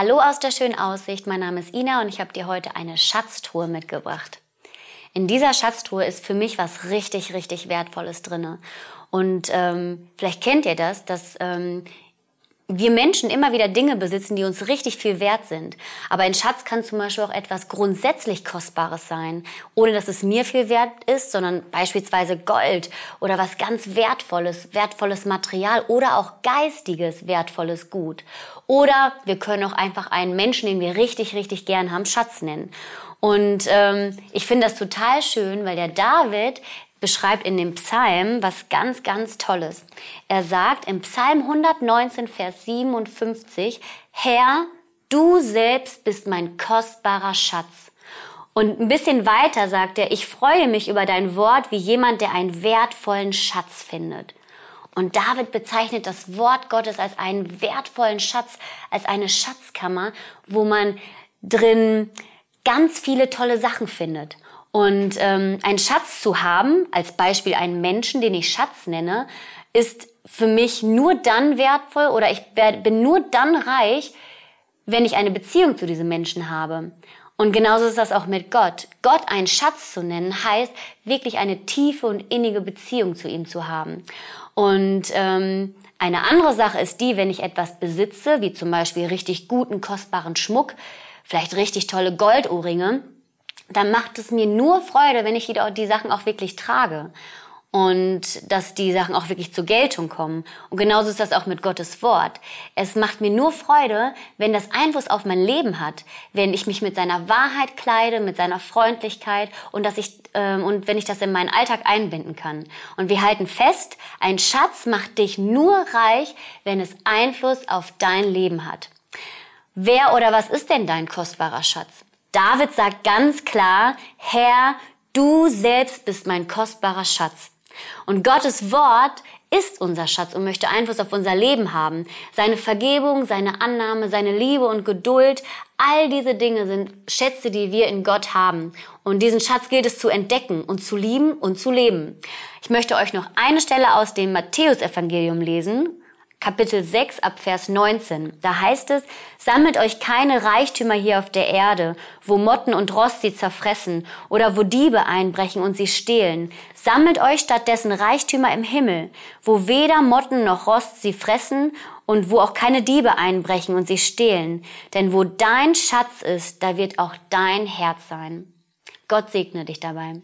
Hallo aus der schönen Aussicht, mein Name ist Ina und ich habe dir heute eine Schatztruhe mitgebracht. In dieser Schatztruhe ist für mich was richtig, richtig Wertvolles drinne. Und ähm, vielleicht kennt ihr das, dass ähm, wir Menschen immer wieder Dinge besitzen, die uns richtig viel wert sind. Aber ein Schatz kann zum Beispiel auch etwas grundsätzlich Kostbares sein, ohne dass es mir viel wert ist, sondern beispielsweise Gold oder was ganz Wertvolles, wertvolles Material oder auch geistiges, wertvolles Gut. Oder wir können auch einfach einen Menschen, den wir richtig, richtig gern haben, Schatz nennen. Und ähm, ich finde das total schön, weil der David beschreibt in dem Psalm was ganz, ganz Tolles. Er sagt im Psalm 119, Vers 57, Herr, du selbst bist mein kostbarer Schatz. Und ein bisschen weiter sagt er, ich freue mich über dein Wort wie jemand, der einen wertvollen Schatz findet. Und David bezeichnet das Wort Gottes als einen wertvollen Schatz, als eine Schatzkammer, wo man drin ganz viele tolle Sachen findet. Und ähm, einen Schatz zu haben, als Beispiel einen Menschen, den ich Schatz nenne, ist für mich nur dann wertvoll oder ich bin nur dann reich, wenn ich eine Beziehung zu diesem Menschen habe. Und genauso ist das auch mit Gott. Gott einen Schatz zu nennen, heißt wirklich eine tiefe und innige Beziehung zu ihm zu haben. Und ähm, eine andere Sache ist die, wenn ich etwas besitze, wie zum Beispiel richtig guten, kostbaren Schmuck, vielleicht richtig tolle Goldohrringe, dann macht es mir nur Freude, wenn ich die, die Sachen auch wirklich trage und dass die Sachen auch wirklich zur Geltung kommen. Und genauso ist das auch mit Gottes Wort. Es macht mir nur Freude, wenn das Einfluss auf mein Leben hat, wenn ich mich mit seiner Wahrheit kleide, mit seiner Freundlichkeit und dass ich ähm, und wenn ich das in meinen Alltag einbinden kann. Und wir halten fest, ein Schatz macht dich nur reich, wenn es Einfluss auf dein Leben hat. Wer oder was ist denn dein kostbarer Schatz? David sagt ganz klar, Herr, du selbst bist mein kostbarer Schatz. Und Gottes Wort ist unser Schatz und möchte Einfluss auf unser Leben haben. Seine Vergebung, seine Annahme, seine Liebe und Geduld, all diese Dinge sind Schätze, die wir in Gott haben. Und diesen Schatz gilt es zu entdecken und zu lieben und zu leben. Ich möchte euch noch eine Stelle aus dem Matthäusevangelium lesen. Kapitel 6 ab Vers 19. Da heißt es, sammelt euch keine Reichtümer hier auf der Erde, wo Motten und Rost sie zerfressen oder wo Diebe einbrechen und sie stehlen. Sammelt euch stattdessen Reichtümer im Himmel, wo weder Motten noch Rost sie fressen und wo auch keine Diebe einbrechen und sie stehlen. Denn wo dein Schatz ist, da wird auch dein Herz sein. Gott segne dich dabei.